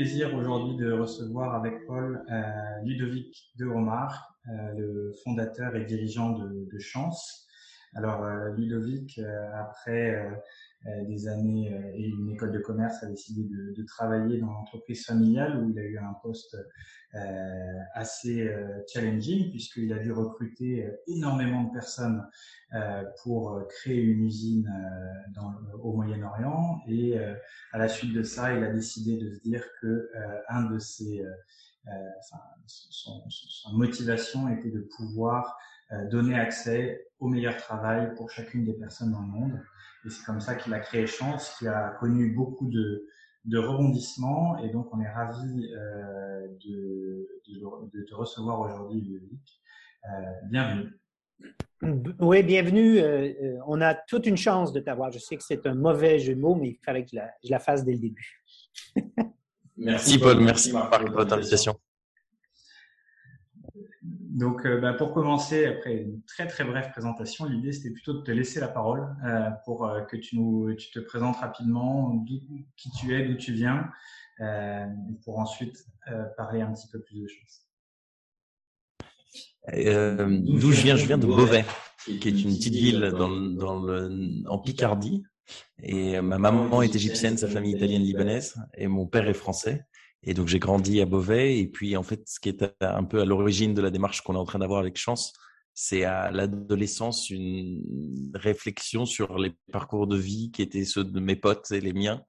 Plaisir aujourd'hui de recevoir avec Paul euh, Ludovic de Romar, euh, le fondateur et dirigeant de, de Chance. Alors Ludovic, après des années et une école de commerce, a décidé de, de travailler dans l'entreprise familiale où il a eu un poste assez challenging puisqu'il a dû recruter énormément de personnes pour créer une usine dans, au Moyen-Orient et à la suite de ça, il a décidé de se dire que un de ses enfin, son, son, motivation était de pouvoir donner accès au meilleur travail pour chacune des personnes dans le monde. Et c'est comme ça qu'il a créé Chance, qui a connu beaucoup de, de rebondissements. Et donc, on est ravi euh, de, de, de, te recevoir aujourd'hui, Ludovic. Euh, bienvenue. Oui, bienvenue. Euh, euh, on a toute une chance de t'avoir. Je sais que c'est un mauvais jeu de mots, mais il fallait que je la, je la fasse dès le début. merci, Paul. Merci, Marc, pour votre invitation. Donc, euh, bah, pour commencer, après une très très brève présentation, l'idée c'était plutôt de te laisser la parole euh, pour euh, que tu nous, tu te présentes rapidement, qui tu es, d'où tu viens, pour ensuite parler un petit peu plus de choses. d'où je viens, je viens de Beauvais, qui est une petite ville dans, dans le, en Picardie. Et ma maman est égyptienne, sa famille italienne libanaise, et mon père est français. Et donc j'ai grandi à Beauvais. Et puis en fait, ce qui est un peu à l'origine de la démarche qu'on est en train d'avoir avec Chance, c'est à l'adolescence une réflexion sur les parcours de vie qui étaient ceux de mes potes et les miens.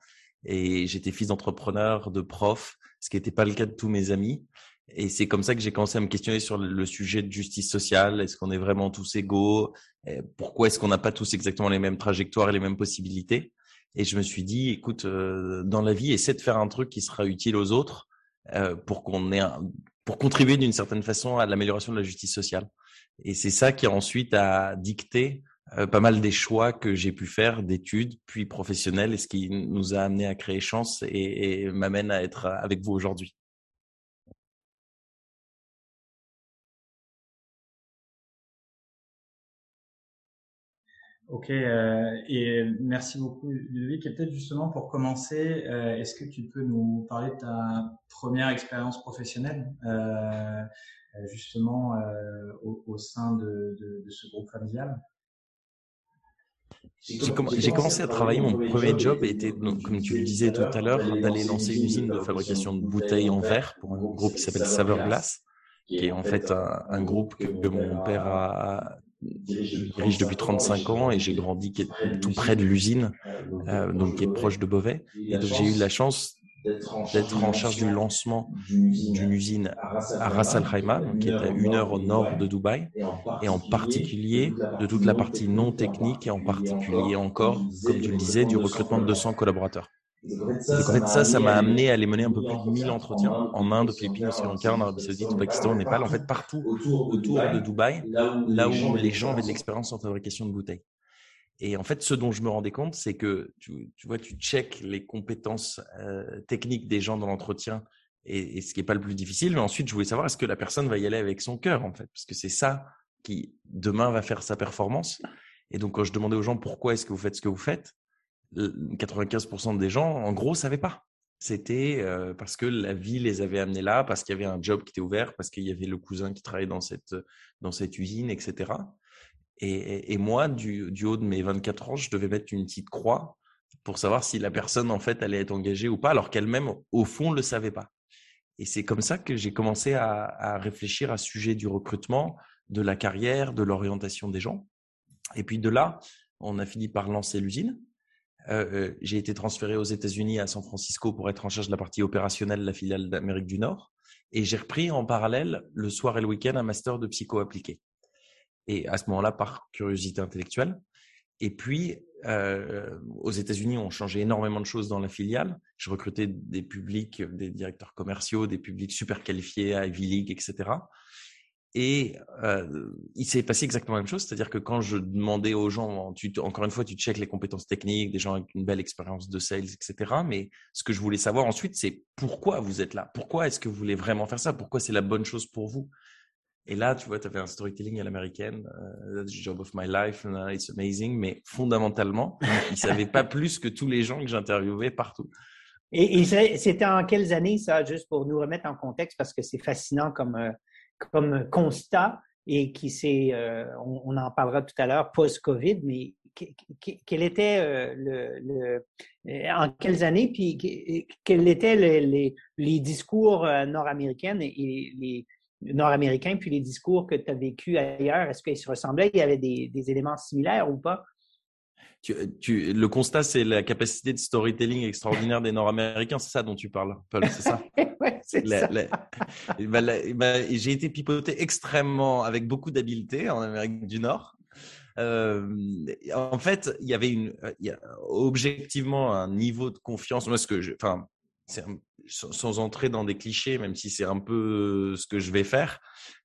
Et j'étais fils d'entrepreneur, de prof, ce qui n'était pas le cas de tous mes amis. Et c'est comme ça que j'ai commencé à me questionner sur le sujet de justice sociale. Est-ce qu'on est vraiment tous égaux? Pourquoi est-ce qu'on n'a pas tous exactement les mêmes trajectoires et les mêmes possibilités? Et je me suis dit, écoute, euh, dans la vie, essaie de faire un truc qui sera utile aux autres euh, pour qu'on ait un, pour contribuer d'une certaine façon à l'amélioration de la justice sociale. Et c'est ça qui ensuite a dicté euh, pas mal des choix que j'ai pu faire d'études, puis professionnels, et ce qui nous a amené à créer Chance et, et m'amène à être avec vous aujourd'hui. Ok, euh, et merci beaucoup Ludovic. Et peut-être justement pour commencer, euh, est-ce que tu peux nous parler de ta première expérience professionnelle, euh, justement au, sein de, ce groupe familial? J'ai commencé à travailler, mon premier job était, comme tu le disais tout à l'heure, d'aller lancer une usine de fabrication de bouteilles en verre pour un groupe qui s'appelle Saveur Glace, qui est en fait un groupe que mon père a dirige depuis 35 ans et j'ai grandi tout près de l'usine, euh, donc qui est proche de Beauvais. Et donc j'ai eu la chance d'être en charge du lancement d'une usine à Ras Al Khaimah, qui est à une heure au nord de Dubaï, et en particulier de toute la partie non technique et en particulier encore, comme tu le disais, du recrutement de 200 collaborateurs. Donc en fait, ça, ça m'a amené à aller mener un peu plus de 1000 entretiens en Inde, aux Philippines, au Sri Lanka, en Arabie Saoudite, au Pakistan, au Népal, en fait partout autour de Dubaï, là où les gens avaient de l'expérience en fabrication de bouteilles. Et en fait, ce dont je me rendais compte, c'est que tu, tu, vois, tu check les compétences euh, techniques des gens dans l'entretien et, et, ce qui est pas le plus difficile. Mais ensuite, je voulais savoir est-ce que la personne va y aller avec son cœur, en fait, parce que c'est ça qui demain va faire sa performance. Et donc, quand je demandais aux gens pourquoi est-ce que vous faites ce que vous faites, 95% des gens, en gros, savaient pas. C'était euh, parce que la vie les avait amenés là, parce qu'il y avait un job qui était ouvert, parce qu'il y avait le cousin qui travaillait dans cette, dans cette usine, etc. Et, moi, du, haut de mes 24 ans, je devais mettre une petite croix pour savoir si la personne, en fait, allait être engagée ou pas, alors qu'elle-même, au fond, le savait pas. Et c'est comme ça que j'ai commencé à, à, réfléchir à ce sujet du recrutement, de la carrière, de l'orientation des gens. Et puis de là, on a fini par lancer l'usine. Euh, euh, j'ai été transféré aux États-Unis à San Francisco pour être en charge de la partie opérationnelle de la filiale d'Amérique du Nord. Et j'ai repris en parallèle le soir et le week-end un master de psycho appliqué. Et à ce moment-là, par curiosité intellectuelle. Et puis, euh, aux États-Unis, on changeait énormément de choses dans la filiale. Je recrutais des publics, des directeurs commerciaux, des publics super qualifiés à Ivy League, etc. Et euh, il s'est passé exactement la même chose, c'est-à-dire que quand je demandais aux gens, tu, encore une fois, tu checkes les compétences techniques, des gens avec une belle expérience de sales, etc. Mais ce que je voulais savoir ensuite, c'est pourquoi vous êtes là? Pourquoi est-ce que vous voulez vraiment faire ça? Pourquoi c'est la bonne chose pour vous? Et là, tu vois, tu avais un storytelling à l'américaine, uh, the job of my life, it's amazing, mais fondamentalement, ils ne savaient pas plus que tous les gens que j'interviewais partout. Et, et c'était en quelles années ça, juste pour nous remettre en contexte, parce que c'est fascinant comme... Euh, comme constat et qui s'est, euh, on, en parlera tout à l'heure, post-COVID, mais quel était euh, le, euh, en quelles années, puis quels étaient les, les, discours nord-américains et les nord-américains, puis les discours que tu as vécu ailleurs, est-ce qu'ils se ressemblaient? Il y avait des, des éléments similaires ou pas? Tu, le constat, c'est la capacité de storytelling extraordinaire des Nord-Américains. C'est ça dont tu parles, Paul, c'est ça? Ouais, c'est ça. j'ai été pipoté extrêmement, avec beaucoup d'habileté en Amérique du Nord. Euh, en fait, il y avait une, y a objectivement un niveau de confiance. Moi, ce que je, enfin, sans entrer dans des clichés, même si c'est un peu ce que je vais faire,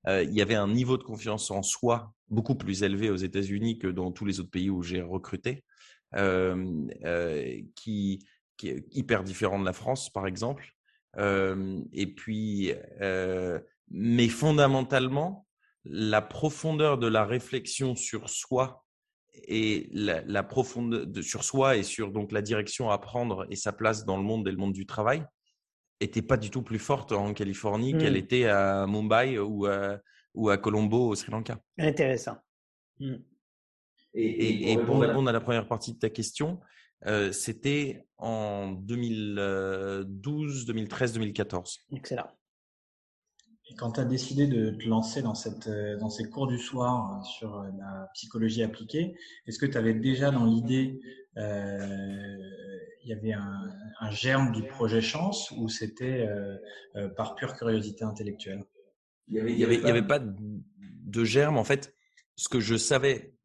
euh, il y avait un niveau de confiance en soi beaucoup plus élevé aux États-Unis que dans tous les autres pays où j'ai recruté, qui, qui, est hyper différent de la France, par exemple. et puis, mais fondamentalement, la profondeur de la réflexion sur soi et la, la profondeur de, sur soi et sur donc la direction à prendre et sa place dans le monde et le monde du travail était pas du tout plus forte en Californie qu'elle mmh. était à Mumbai ou à, ou à Colombo au Sri Lanka. Intéressant. Mmh. Et, et, pour répondre à la première partie de ta question, euh, c'était en 2012, 2013, 2014. Excellent. Et quand tu as décidé de te lancer dans, cette, euh, dans ces cours du soir euh, sur la psychologie appliquée, est-ce que tu avais déjà dans l'idée, euh, il y avait un, un, germe du projet Chance ou c'était euh, par pure curiosité intellectuelle? Il n'y avait pas de germe. En fait, ce que je savais,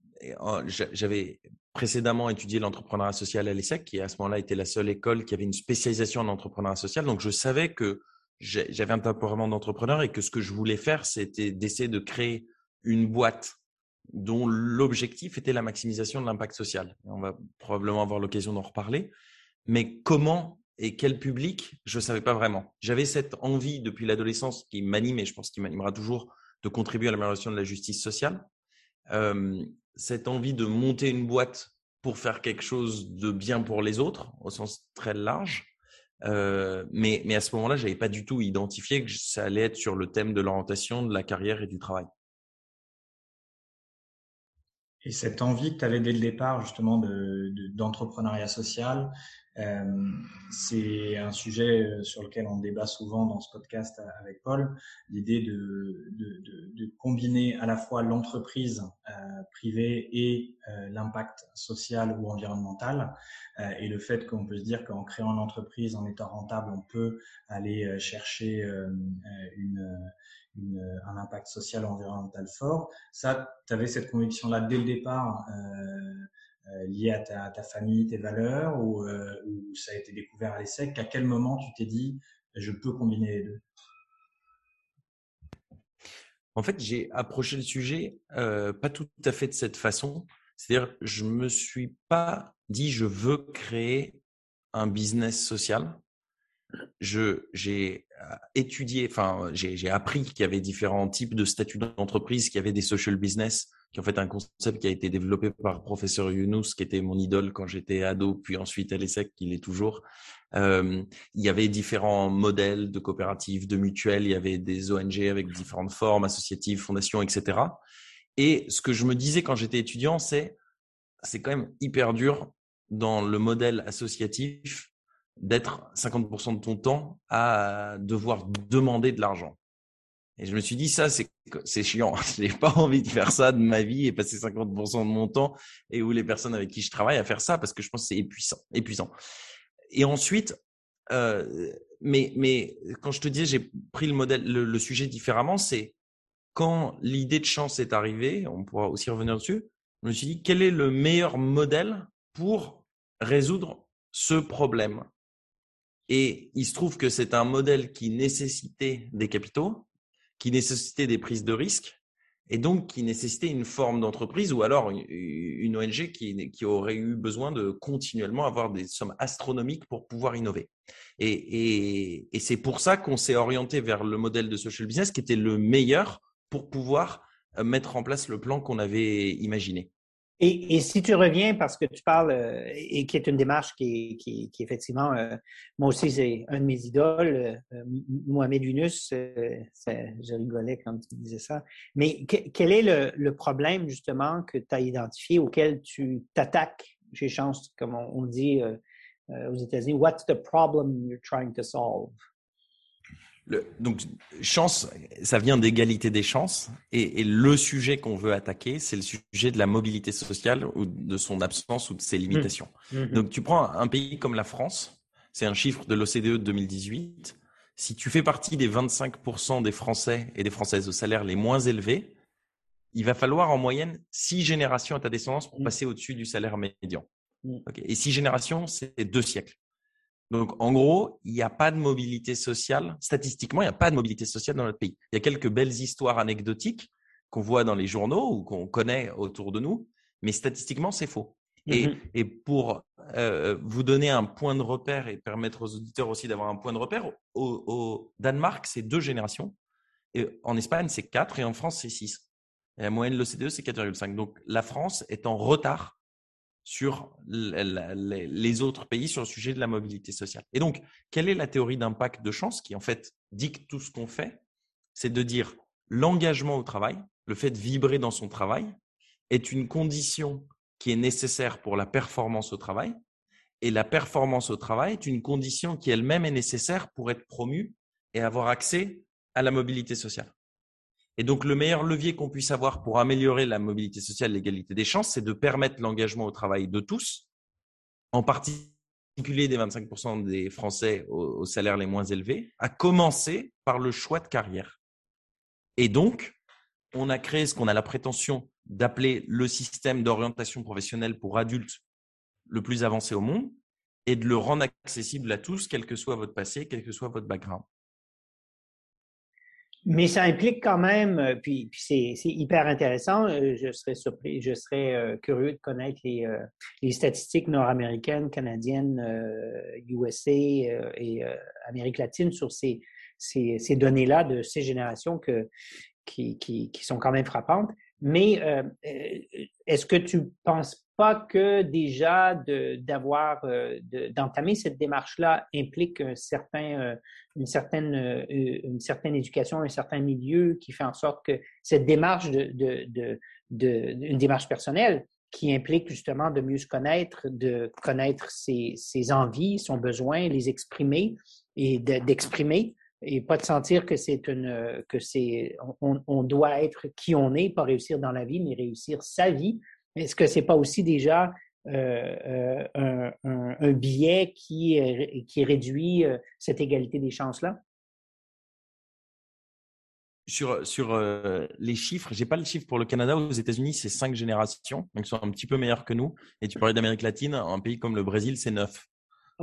j'avais précédemment étudié l'entrepreneuriat social à l'ESSEC, qui à ce moment-là était la seule école qui avait une spécialisation en entrepreneuriat social. Donc, je savais que j'avais un temperament d'entrepreneur et que ce que je voulais faire, c'était d'essayer de créer une boîte dont l'objectif était la maximisation de l'impact social. On va probablement avoir l'occasion d'en reparler. Mais comment et quel public, je ne savais pas vraiment. J'avais cette envie depuis l'adolescence qui m'anime et je pense qu'il m'animera toujours de contribuer à l'amélioration de la justice sociale. Cette envie de monter une boîte pour faire quelque chose de bien pour les autres, au sens très large. Euh, mais, mais à ce moment-là, j'avais pas du tout identifié que ça allait être sur le thème de l'orientation, de la carrière et du travail. Et cette envie que tu avais dès le départ, justement, d'entrepreneuriat de, social, euh, c'est un sujet euh, sur lequel on débat souvent dans ce podcast avec Paul, l'idée de, de, de, combiner à la fois l'entreprise euh, privée et euh, l'impact social ou environnemental, euh, et le fait qu'on peut se dire qu'en créant une entreprise, en étant rentable, on peut aller euh, chercher une, une, un impact social ou environnemental fort. Ça, tu avais cette conviction-là dès le départ. Euh, lié à ta, famille, tes valeurs, ou, euh, ou ça a été découvert à l'ESSEC À quel moment tu t'es dit, je peux combiner les deux? En fait, j'ai approché le sujet euh, pas tout à fait de cette façon. C'est-à-dire, je me suis pas dit, je veux créer un business social. Je j'ai étudié, enfin, j'ai appris qu'il y avait différents types de statuts d'entreprise, qu'il y avait des social business, qui en fait un concept qui a été développé par professeur Younous, qui était mon idole quand j'étais ado, puis ensuite à l'ESSEC, qui l'est toujours. Euh, il y avait différents modèles de coopératives, de mutuelles, il y avait des ONG avec différentes formes, associatives, fondations, etc. Et ce que je me disais quand j'étais étudiant, c'est c'est quand même hyper dur dans le modèle associatif d'être 50% de ton temps à devoir demander de l'argent. Et je me suis dit, ça, c'est chiant. Je n'ai pas envie de faire ça de ma vie et passer 50% de mon temps et où les personnes avec qui je travaille à faire ça parce que je pense que c'est épuisant, épuisant. Et ensuite, euh, mais, mais quand je te dis, j'ai pris le modèle, le, sujet différemment, c'est quand l'idée de chance est arrivée, on pourra aussi revenir dessus, je me suis dit, quel est le meilleur modèle pour résoudre ce problème? Et il se trouve que c'est un modèle qui nécessitait des capitaux, qui nécessitait des prises de risques et donc qui nécessitait une forme d'entreprise ou alors une ONG qui, aurait eu besoin de continuellement avoir des sommes astronomiques pour pouvoir innover. Et c'est pour ça qu'on s'est orienté vers le modèle de social business qui était le meilleur pour pouvoir euh, mettre en place le plan qu'on avait imaginé. Et, si tu reviens, parce que tu parles, euh, et qui est une démarche qui, qui, qui effectivement, euh, moi aussi, c'est un de mes idoles, euh, Mohamed Yunus, je rigolais quand tu disais ça. Mais quel est le, le, problème, justement, que tu as identifié, auquel tu t'attaques chez Chance, comme on, dit aux États-Unis? What's the problem you're trying to solve? Donc, chance, ça vient d'égalité des chances. Et, le sujet qu'on veut attaquer, c'est le sujet de la mobilité sociale ou de son absence ou de ses limitations. Mmh. Mmh. Donc, tu prends un pays comme la France, c'est un chiffre de l'OCDE de 2018. Si tu fais partie des 25% des Français et des Françaises au salaire les moins élevés, il va falloir en moyenne six générations à ta descendance pour mmh. passer au-dessus du salaire médian. Et six générations, c'est deux siècles. Donc, en gros, il n'y a pas de mobilité sociale. Statistiquement, il n'y a pas de mobilité sociale dans notre pays. Il y a quelques belles histoires anecdotiques qu'on voit dans les journaux ou qu'on connaît autour de nous, mais statistiquement, c'est faux. Et, mm-hmm. pour euh, vous donner un point de repère et permettre aux auditeurs aussi d'avoir un point de repère, au, Danemark, c'est deux générations. Et en Espagne, c'est quatre. Et en France, c'est six. Et la moyenne de l'OCDE, c'est 4,5. Donc, la France est en retard sur les autres pays sur le sujet de la mobilité sociale. Et donc, quelle est la théorie d'impact de chance qui en fait dicte tout ce qu'on fait? C'est de dire l'engagement au travail, le fait de vibrer dans son travail, est une condition qui est nécessaire pour la performance au travail. Et la performance au travail est une condition qui elle-même est nécessaire pour être promue et avoir accès à la mobilité sociale. Et donc, le meilleur levier qu'on puisse avoir pour améliorer la mobilité sociale, l'égalité des chances, c'est de permettre l'engagement au travail de tous, en particulier des 25% des Français aux, salaires les moins élevés, à commencer par le choix de carrière. Et donc, on a créé ce qu'on a la prétention d'appeler le système d'orientation professionnelle pour adultes le plus avancé au monde et de le rendre accessible à tous, quel que soit votre passé, quel que soit votre background. Mais ça implique quand même, euh, puis, c'est hyper intéressant. Euh, je serais surpris, je serais euh, curieux de connaître les, les statistiques nord-américaines, canadiennes, USA et Amérique latine sur ces, ces, ces données-là de ces générations que, qui, qui, qui, sont quand même frappantes. Mais est-ce que tu penses pas que déjà d'avoir, d'entamer cette démarche-là implique un certain une certaine, euh, une certaine éducation, un certain milieu qui fait en sorte que cette démarche de, de, de, une démarche personnelle qui implique justement de mieux se connaître, de connaître ses, ses envies, son besoin, les exprimer et d'exprimer et pas de sentir que c'est une que c'est on, doit être qui on est, pas réussir dans la vie, mais réussir sa vie. Est-ce que c'est pas aussi déjà euh, euh, un, un, biais qui, qui réduit euh, cette égalité des chances-là? Sur, sur les chiffres, j'ai pas le chiffre pour le Canada. Aux États-Unis, c'est cinq générations, donc ils sont un petit peu meilleurs que nous. Et tu parlais d'Amérique latine, un pays comme le Brésil, c'est neuf.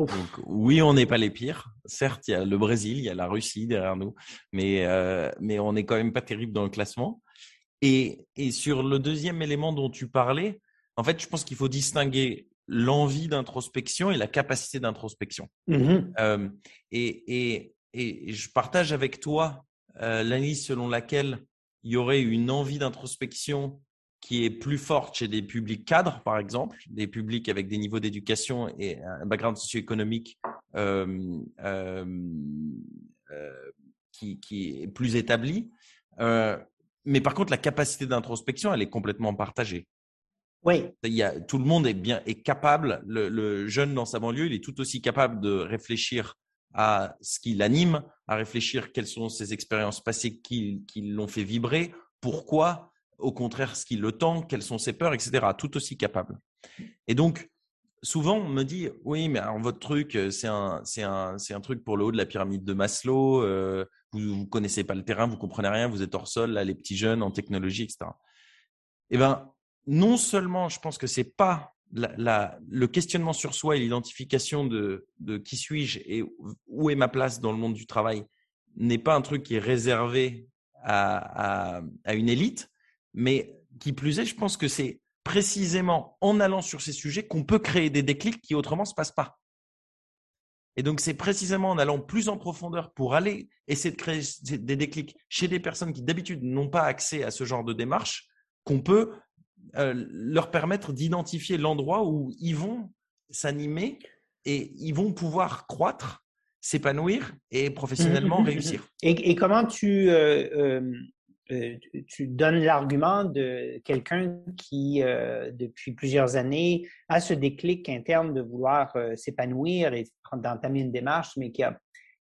Donc, oui, on n'est pas les pires. Certes, il y a le Brésil, il y a la Russie derrière nous, mais, mais on n'est quand même pas terrible dans le classement. Et, et sur le deuxième élément dont tu parlais, en fait, je pense qu'il faut distinguer l'envie d'introspection et la capacité d'introspection. Mmh euh, et, je partage avec toi euh, l'analyse selon laquelle il y aurait une envie d'introspection qui est plus forte chez des publics cadres, par exemple, des publics avec des niveaux d'éducation et un background socio-économique euh, qui, qui, est plus établi. mais par contre, la capacité d'introspection, elle est complètement partagée. Oui. Il y a, tout le monde est bien est capable. Le, jeune dans sa banlieue, il est tout aussi capable de réfléchir à ce qui l'anime, à réfléchir quelles sont ses expériences passées qui, qui l'ont fait vibrer, pourquoi, au contraire, ce qui le tend, quelles sont ses peurs, etc. Tout aussi capable. Et donc, souvent, on me dit oui, mais alors, votre truc, euh, c'est un, c'est un, c'est un truc pour le haut de la pyramide de Maslow. Euh, vous ne connaissez pas le terrain, vous comprenez rien, vous êtes hors sol, là, les petits jeunes en technologie, etc. Eh ben, non seulement je pense que c'est pas la, le questionnement sur soi et l'identification de, qui suis-je et où est ma place dans le monde du travail n'est pas un truc qui est réservé à, à une élite, mais qui plus est, je pense que c'est précisément en allant sur ces sujets qu'on peut créer des déclics qui autrement ne se passent pas. Et donc, c'est précisément en allant plus en profondeur pour aller essayer de créer des déclics chez des personnes qui d'habitude n'ont pas accès à ce genre de démarche qu'on peut euh, leur permettre d'identifier l'endroit où ils vont s'animer et ils vont pouvoir croître, s'épanouir et professionnellement réussir. Et, comment tu, euh, euh, tu donnes l'argument de quelqu'un qui, euh, depuis plusieurs années, a ce déclic interne de vouloir euh, s'épanouir et d'entamer une démarche, mais qui a,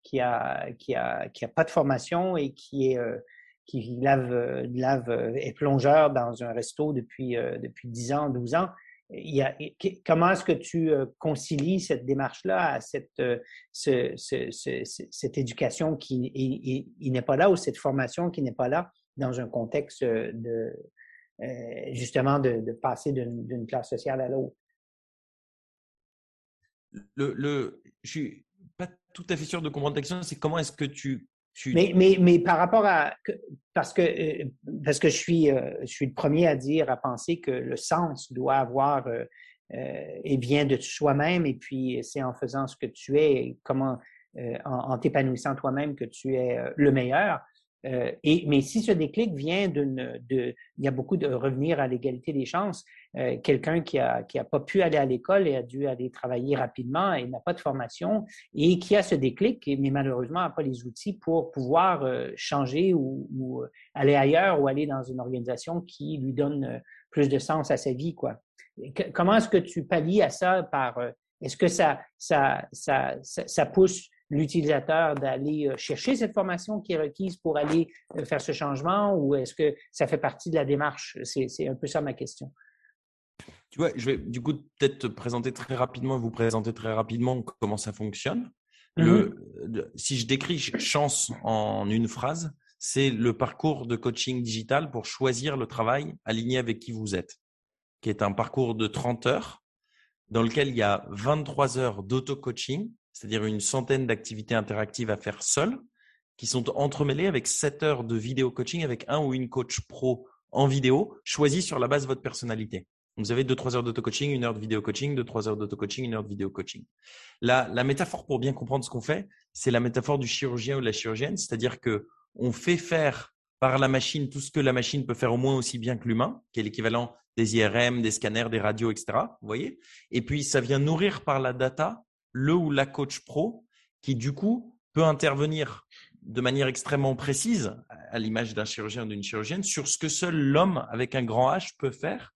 qui a, qui a, qui a pas de formation et qui est, qui lave, lave, est plongeur dans un resto depuis, depuis 10 ans, 12 ans. Il y a, comment est-ce que tu concilies cette démarche-là à cette, ce, ce, ce, cette éducation qui n'est pas là ou cette formation qui n'est pas là? Dans un contexte euh, de euh, justement de, passer d'une classe sociale à l'autre. Le, le, je suis pas tout à fait sûr de comprendre ta question. C'est comment est-ce que tu, tu... Mais, mais, mais, par rapport à parce que euh, parce que je suis je suis le premier à dire à penser que le sens doit avoir et vient de soi-même et puis c'est en faisant ce que tu es comment en t'épanouissant toi-même que tu es le meilleur. Euh, et, mais si ce déclic vient d'une, de, il y a beaucoup de revenir à l'égalité des chances. Euh, quelqu'un qui a, qui a pas pu aller à l'école et a dû aller travailler rapidement et n'a pas de formation et qui a ce déclic, mais malheureusement n'a pas les outils pour pouvoir euh, changer ou, ou, aller ailleurs ou aller dans une organisation qui lui donne plus de sens à sa vie, quoi. comment est-ce que tu pallies à ça par, est-ce que ça, ça, ça, ça, ça pousse l'utilisateur d'aller euh, chercher cette formation qui est requise pour aller euh, faire ce changement ou est-ce que ça fait partie de la démarche? C'est un peu ça ma question. Tu vois, je vais du coup peut-être te présenter très rapidement, vous présenter très rapidement comment ça fonctionne. Mm-hmm. si je décris chance en une phrase, c'est le parcours de coaching digital pour choisir le travail aligné avec qui vous êtes, qui est un parcours de 30 heures dans lequel il y a 23 heures d'auto-coaching c'est-à-dire une centaine d'activités interactives à faire seul, qui sont entremêlées avec 7 heures de vidéo coaching avec un ou une coach pro en vidéo, choisi sur la base de votre personnalité. Vous avez 2-3 heures d'auto-coaching, une heure de vidéo coaching, 2-3 heures d'auto-coaching, une heure de vidéo coaching. La, la métaphore pour bien comprendre ce qu'on fait, c'est la métaphore du chirurgien ou de la chirurgienne, c'est-à-dire que on fait faire par la machine tout ce que la machine peut faire au moins aussi bien que l'humain, qui est l'équivalent des IRM, des scanners, des radios, etc. Vous voyez Et puis ça vient nourrir par la data le ou la coach pro qui, du coup, peut intervenir de manière extrêmement précise, à l'image d'un chirurgien ou d'une chirurgienne, sur ce que seul l'homme avec un grand H peut faire,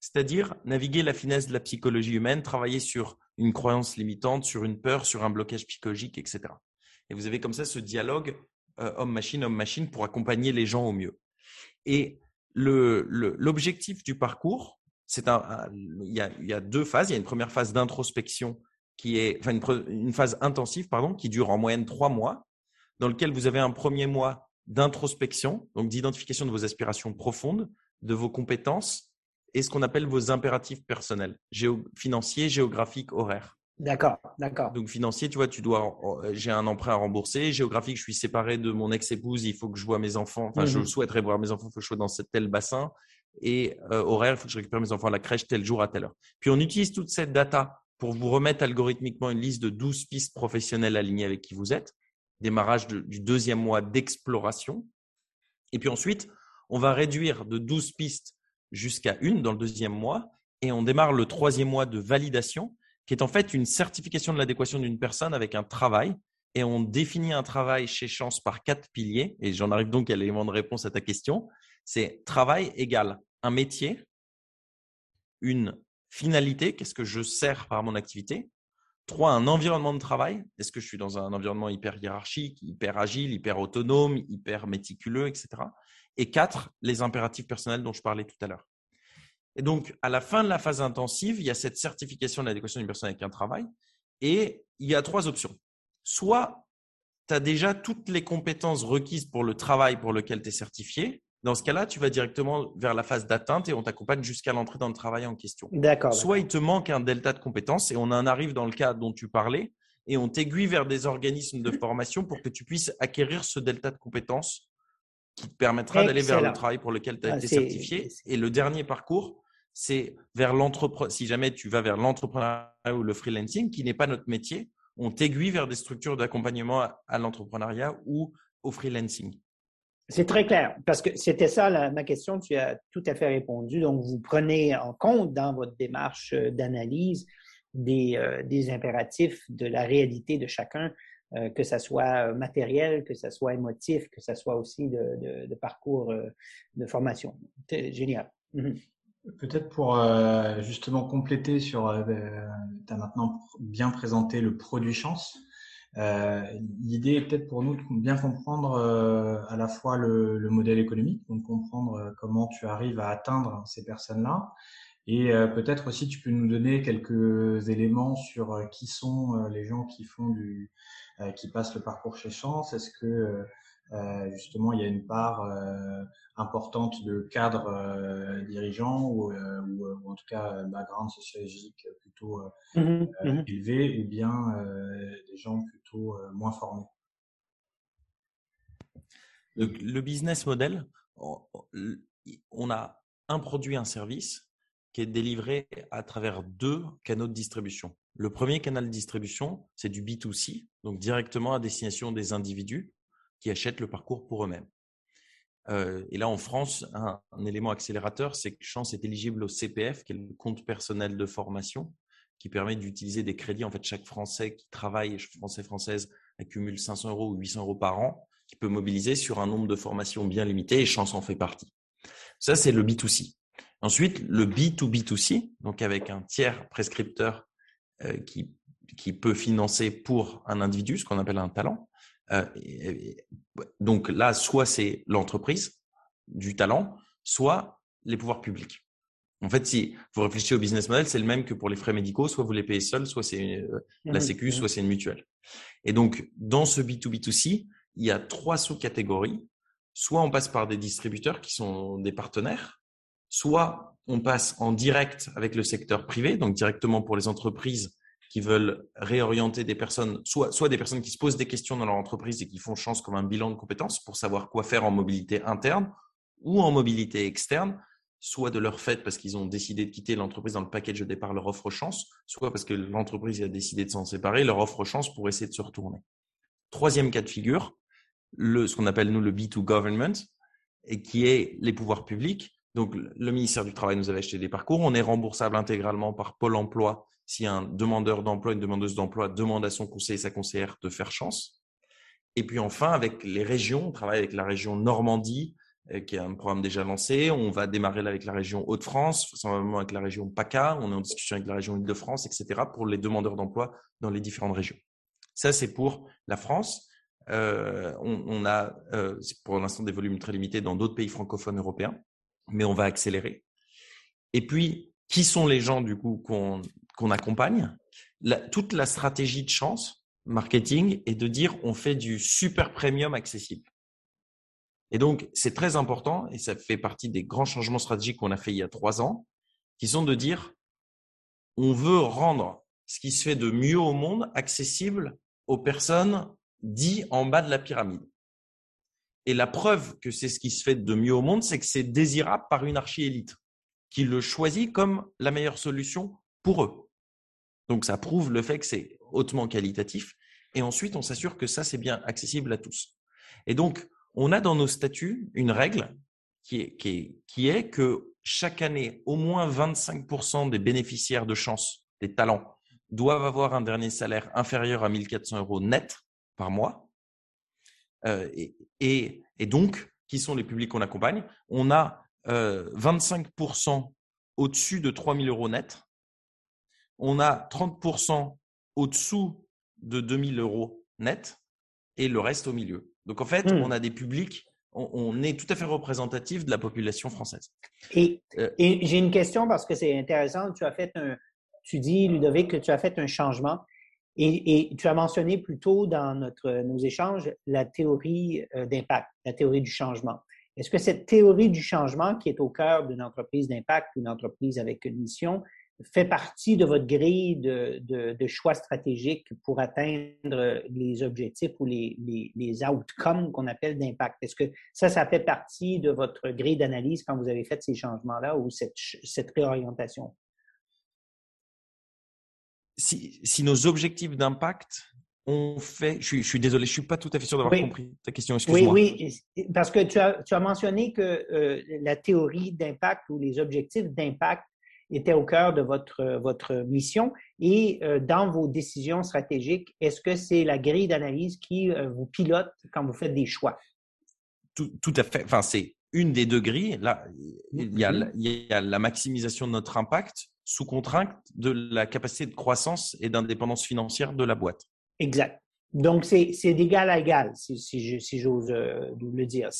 c'est-à-dire naviguer la finesse de la psychologie humaine, travailler sur une croyance limitante, sur une peur, sur un blocage psychologique, etc. Et vous avez comme ça ce dialogue euh, homme-machine, homme-machine pour accompagner les gens au mieux. Et l'objectif du parcours, c'est un, il, y a, il y a deux phases. Il y a une première phase d'introspection qui est enfin une, phase intensive pardon, qui dure en moyenne trois mois, dans lequel vous avez un premier mois d'introspection, donc d'identification de vos aspirations profondes, de vos compétences et ce qu'on appelle vos impératifs personnels, géo financiers, géographiques, horaires. D'accord, d'accord. Donc financier, tu vois, tu dois, euh, j'ai un emprunt à rembourser. Géographique, je suis séparé de mon ex-épouse, il faut que je vois mes enfants. Enfin, je mmh souhaiterais voir mes enfants, il faut que je sois dans tel bassin. Et euh, horaire, il faut que je récupère mes enfants à la crèche tel jour à telle heure. Puis on utilise toute cette data pour vous remettre algorithmiquement une liste de 12 pistes professionnelles alignées avec qui vous êtes, démarrage du deuxième mois d'exploration. Et puis ensuite, on va réduire de 12 pistes jusqu'à une dans le deuxième mois et on démarre le troisième mois de validation qui est en fait une certification de l'adéquation d'une personne avec un travail et on définit un travail chez Chance par quatre piliers et j'en arrive donc à l'élément de réponse à ta question. C'est travail égal un métier, une finalité, qu'est-ce que je sers par mon activité? Trois, un environnement de travail. Est-ce que je suis dans un environnement hyper hiérarchique, hyper agile, hyper autonome, hyper méticuleux, etc. Et quatre, les impératifs personnels dont je parlais tout à l'heure. Et donc, à la fin de la phase intensive, il y a cette certification de l'adéquation d'une personne avec un travail. Et il y a trois options. Soit tu as déjà toutes les compétences requises pour le travail pour lequel tu es certifié, dans ce cas-là, tu vas directement vers la phase d'atteinte et on t'accompagne jusqu'à l'entrée dans le travail en question. D'accord. Soit il te manque un delta de compétences et on en arrive dans le cas dont tu parlais et on t'aiguille vers des organismes de formation pour que tu puisses acquérir ce delta de compétences qui te permettra d'aller vers le travail pour lequel tu as ah, été certifié. Et le dernier parcours, c'est vers l'entrepreneur. Si jamais tu vas vers l'entrepreneuriat ou le freelancing, qui n'est pas notre métier, on t'aiguille vers des structures d'accompagnement à l'entrepreneuriat ou au freelancing. C'est très clair, parce que c'était ça ma question, tu as tout à fait répondu. Donc, vous prenez en compte dans votre démarche euh, d'analyse des, euh, des, impératifs de la réalité de chacun, euh, que ça soit matériel, que ça soit émotif, que ça soit aussi de, de, parcours de formation. Génial. Mm-hmm. Peut-être pour justement compléter sur, tu as maintenant bien présenté le produit chance. Euh, l'idée est peut-être pour nous de bien comprendre euh, à la fois le, le, modèle économique, donc comprendre euh, comment tu arrives à atteindre ces personnes-là, et peut-être aussi tu peux nous donner quelques éléments sur qui sont les gens qui font du, qui passent le parcours chez Chance. Est-ce que euh, justement, il y a une part euh, importante de cadres euh, dirigeants ou, ou, en tout cas background sociologique plutôt mmh mmh élevé ou bien des gens plutôt moins formés. Le, business model, on a un produit, un service qui est délivré à travers deux canaux de distribution. Le premier canal de distribution, c'est du B2C, donc directement à destination des individus qui achètent le parcours pour eux-mêmes. Euh, et là, en France, un, élément accélérateur, c'est que Chance est éligible au CPF, qui est le compte personnel de formation, qui permet d'utiliser des crédits. En fait, chaque Français qui travaille, Français, Française, accumule 500 euros ou 800 euros par an, qui peut mobiliser sur un nombre de formations bien limité, et Chance en fait partie. Ça, c'est le B2C. Ensuite, le B2B2C, donc avec un tiers prescripteur euh, qui, qui peut financer pour un individu, ce qu'on appelle un talent. Euh, donc là, soit c'est l'entreprise du talent, soit les pouvoirs publics. En fait, si vous réfléchissez au business model, c'est le même que pour les frais médicaux, soit vous les payez seul, soit c'est euh, la mmh Sécu, soit c'est une mutuelle. Et donc, dans ce B2B2C, il y a trois sous-catégories. Soit on passe par des distributeurs qui sont des partenaires, soit on passe en direct avec le secteur privé, donc directement pour les entreprises qui veulent réorienter des personnes, soit, soit des personnes qui se posent des questions dans leur entreprise et qui font chance comme un bilan de compétences pour savoir quoi faire en mobilité interne ou en mobilité externe, soit de leur fait parce qu'ils ont décidé de quitter l'entreprise dans le package de départ, leur offre chance, soit parce que l'entreprise a décidé de s'en séparer, leur offre chance pour essayer de se retourner. Troisième cas de figure, le, ce qu'on appelle nous le B2 government, et qui est les pouvoirs publics. Donc, le ministère du Travail nous avait acheté des parcours. On est remboursable intégralement par Pôle emploi si un demandeur d'emploi, une demandeuse d'emploi demande à son conseiller sa conseillère de faire chance. Et puis enfin, avec les régions, on travaille avec la région Normandie, qui est un programme déjà lancé. On va démarrer là avec la région Hauts-de-France, avec la région PACA. On est en discussion avec la région Île-de-France, etc., pour les demandeurs d'emploi dans les différentes régions. Ça, c'est pour la France. Euh, on, a euh, pour l'instant des volumes très limités dans d'autres pays francophones européens, mais on va accélérer. Et puis, qui sont les gens du coup qu'on accompagne, toute la stratégie de chance marketing est de dire on fait du super premium accessible. Et donc, c'est très important et ça fait partie des grands changements stratégiques qu'on a fait il y a trois ans, qui sont de dire on veut rendre ce qui se fait de mieux au monde accessible aux personnes dites en bas de la pyramide. Et la preuve que c'est ce qui se fait de mieux au monde, c'est que c'est désirable par une archi-élite qui le choisit comme la meilleure solution pour eux. Donc, ça prouve le fait que c'est hautement qualitatif. Et ensuite, on s'assure que ça, c'est bien accessible à tous. Et donc, on a dans nos statuts une règle qui est, que chaque année, au moins 25% des bénéficiaires de chance, des talents, doivent avoir un dernier salaire inférieur à 1400 euros net par mois. Euh, et, donc, qui sont les publics qu'on accompagne? On a 25% euh, au-dessus de 3 000 euros net. On a 30% au-dessous de 2 000 euros net et le reste au milieu. Donc en fait, hmm. on a des publics, on, est tout à fait représentatif de la population française. Et, euh, et j'ai une question parce que c'est intéressant. Tu as fait un, tu dis Ludovic que tu as fait un changement. Et, tu as mentionné plus tôt dans notre, nos échanges la théorie euh, d'impact, la théorie du changement. Est-ce que cette théorie du changement qui est au cœur d'une entreprise d'impact, une entreprise avec une mission, fait partie de votre grille de, de, choix stratégiques pour atteindre les objectifs ou les, les, les outcomes qu'on appelle d'impact? Est-ce que ça, ça fait partie de votre grille d'analyse quand vous avez fait ces changements-là ou cette, cette réorientation? si, nos objectifs d'impact ont fait, je suis, désolé, je suis pas tout à fait sûr d'avoir compris ta question. Excuse-moi. Oui, oui, parce que tu as, tu as mentionné que euh, la théorie d'impact ou les objectifs d'impact étaient au cœur de votre, votre mission. Et euh, dans vos décisions stratégiques, est-ce que c'est la grille d'analyse qui euh, vous pilote quand vous faites des choix? Tout, tout à fait. Enfin, c'est une des deux grilles. Là, il y, a, mm-hmm. il y a la maximisation de notre impact sous contrainte de la capacité de croissance et d'indépendance financière de la boîte. Exact. Donc, c'est d'égal à égal, si, si j'ose euh, le dire.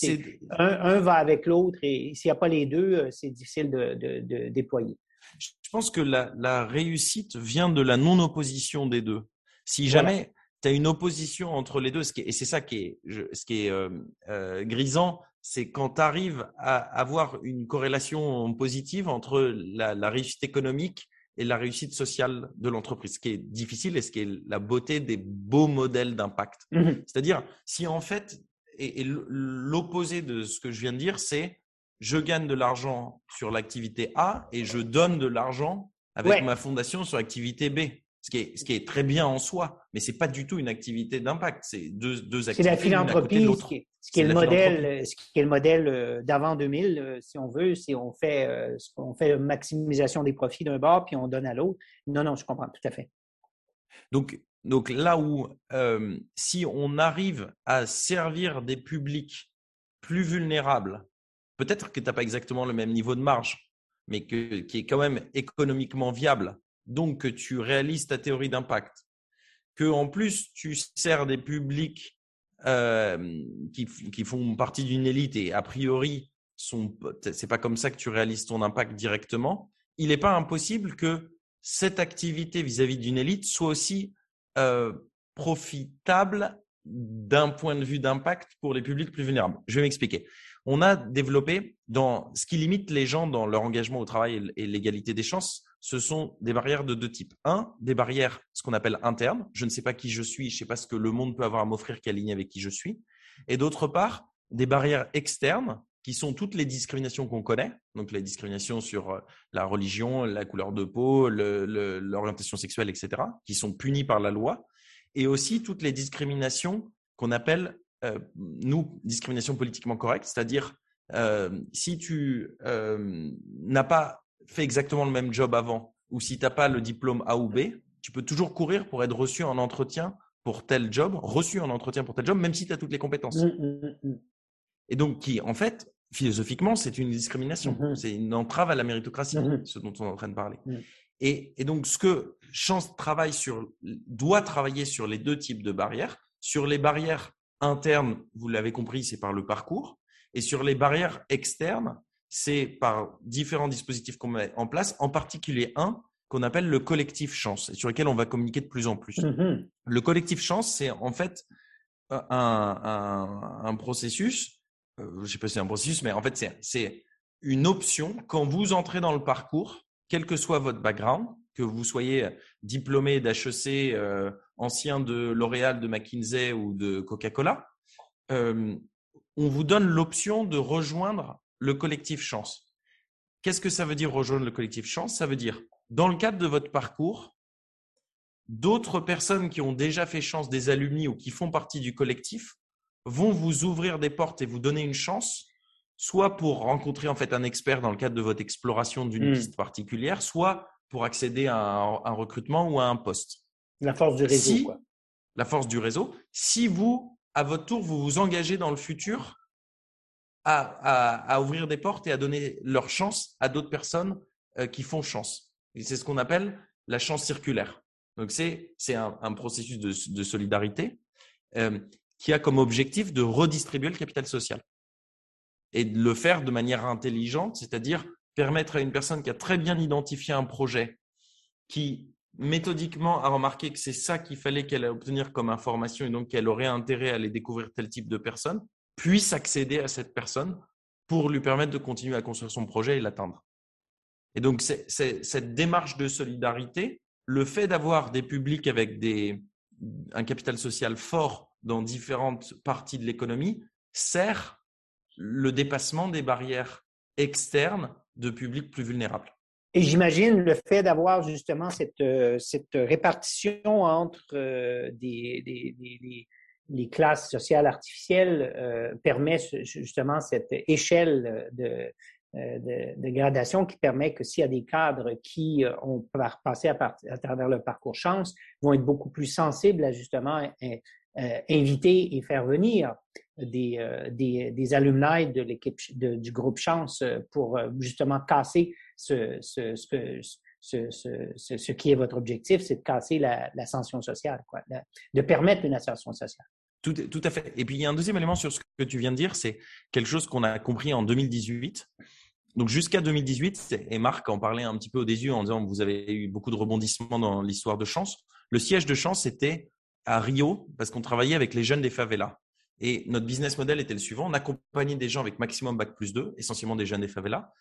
Un, un, va avec l'autre et s'il n'y a pas les deux, c'est difficile de, de, de, déployer. Je pense que la, la réussite vient de la non-opposition des deux. Si jamais tu as une opposition entre les deux, ce qui et c'est ça qui est, ce qui est euh, grisant, c'est quand tu arrives à avoir une corrélation positive entre la, réussite économique et la réussite sociale de l'entreprise, ce qui est difficile et ce qui est la beauté des beaux modèles d'impact. Mmh C'est-à-dire, si en fait, et, l'opposé de ce que je viens de dire, c'est je gagne de l'argent sur l'activité A et je donne de l'argent avec ma fondation sur l'activité B ce qui, est, ce qui est très bien en soi, mais c'est pas du tout une activité d'impact. C'est deux, deux activités. C'est la philanthropie, ce qui, est, ce qui est, le modèle, ce qui est le modèle d'avant 2000, euh, si on veut, si on fait, euh, on fait maximisation des profits d'un bord puis on donne à l'autre. Non, non, je comprends tout à fait. Donc, donc là où, euh, si on arrive à servir des publics plus vulnérables, peut-être que tu n'as pas exactement le même niveau de marge, mais qui est quand même économiquement viable donc que tu réalises ta théorie d'impact, que en plus tu sers des publics euh, qui, font partie d'une élite et a priori c'est pas comme ça que tu réalises ton impact directement, il n'est pas impossible que cette activité vis-à-vis d'une élite soit aussi euh, profitable d'un point de vue d'impact pour les publics plus vulnérables. Je vais m'expliquer. On a développé dans ce qui limite les gens dans leur engagement au travail et l'égalité des chances, ce sont des barrières de deux types. Un, des barrières, ce qu'on appelle internes. Je ne sais pas qui je suis, je ne sais pas ce que le monde peut avoir à m'offrir qui est aligné avec qui je suis. Et d'autre part, des barrières externes qui sont toutes les discriminations qu'on connaît, donc les discriminations sur euh, la religion, la couleur de peau, l'orientation sexuelle, etc., qui sont punies par la loi, et aussi toutes les discriminations qu'on appelle, euh, nous, discrimination politiquement correcte, c'est-à-dire euh, si tu n'as pas fait exactement le même job avant, ou si tu n'as pas le diplôme A ou B, tu peux toujours courir pour être reçu en entretien pour tel job, reçu en entretien pour tel job, même si tu as toutes les compétences. Mmh, mmh, mmh. Et donc, qui, en fait, philosophiquement, c'est une discrimination. C'est une entrave à la méritocratie, ce dont on est en train de parler. Et, et, donc, ce que Chance travaille sur, doit travailler sur les deux types de barrières. Sur les barrières internes, vous l'avez compris, c'est par le parcours. Et sur les barrières externes, c'est par différents dispositifs qu'on met en place, en particulier un qu'on appelle le collectif chance, et sur lequel on va communiquer de plus en plus. Mm-hmm. Le collectif chance, c'est en fait un, processus, euh, je ne sais pas si c'est un processus, mais en fait, c'est une option quand vous entrez dans le parcours, quel que soit votre background, que vous soyez diplômé d'HEC, euh, ancien de L'Oréal, de McKinsey ou de Coca-Cola, euh, on vous donne l'option de rejoindre le collectif chance. Qu'est-ce que ça veut dire rejoindre le collectif chance? Ça veut dire, dans le cadre de votre parcours, d'autres personnes qui ont déjà fait chance, des alumni ou qui font partie du collectif, vont vous ouvrir des portes et vous donner une chance, soit pour rencontrer en fait un expert dans le cadre de votre exploration d'une hmm. piste particulière, soit pour accéder à un, recrutement ou à un poste. La force du réseau. La force du réseau. Si vous, à votre tour, vous vous engagez dans le futur à, ouvrir des portes et à donner leur chance à d'autres personnes qui font chance. Et c'est ce qu'on appelle la chance circulaire. Donc, c'est un, un, processus de, de solidarité qui a comme objectif de redistribuer le capital social et de le faire de manière intelligente, c'est-à-dire permettre à une personne qui a très bien identifié un projet, qui méthodiquement a remarqué que c'est ça qu'il fallait qu'elle obtenir comme information et donc qu'elle aurait intérêt à aller découvrir tel type de personne, puisse accéder à cette personne pour lui permettre de continuer à construire son projet et l'atteindre. Et donc, cette démarche de solidarité, le fait d'avoir des publics avec des, un capital social fort dans différentes parties de l'économie sert le dépassement des barrières externes de publics plus vulnérables. Et j'imagine le fait d'avoir justement cette, euh, cette répartition entre euh, des, des, les classes sociales artificielles euh, permet justement cette échelle de, de, gradation qui permet que s'il y a des cadres qui ont passé à, à, travers le parcours chance, vont être beaucoup plus sensibles à justement inviter et faire venir des, des, des alumni de l'équipe du groupe chance pour justement casser ce, ce, ce, ce, ce, qui est votre objectif, c'est de casser l'ascension sociale, quoi, de, permettre une ascension sociale. Tout, tout, à fait. Et puis, il y a un deuxième élément sur ce que tu viens de dire, c'est quelque chose qu'on a compris en 2018. Donc, jusqu'à 2018, et Marc en parlait un petit peu au début en disant vous avez eu beaucoup de rebondissements dans l'histoire de Chance. Le siège de Chance était à Rio parce qu'on travaillait avec les jeunes des favelas. Et notre business model était le suivant on accompagnait des gens avec maximum bac plus 2, essentiellement des jeunes des favelas,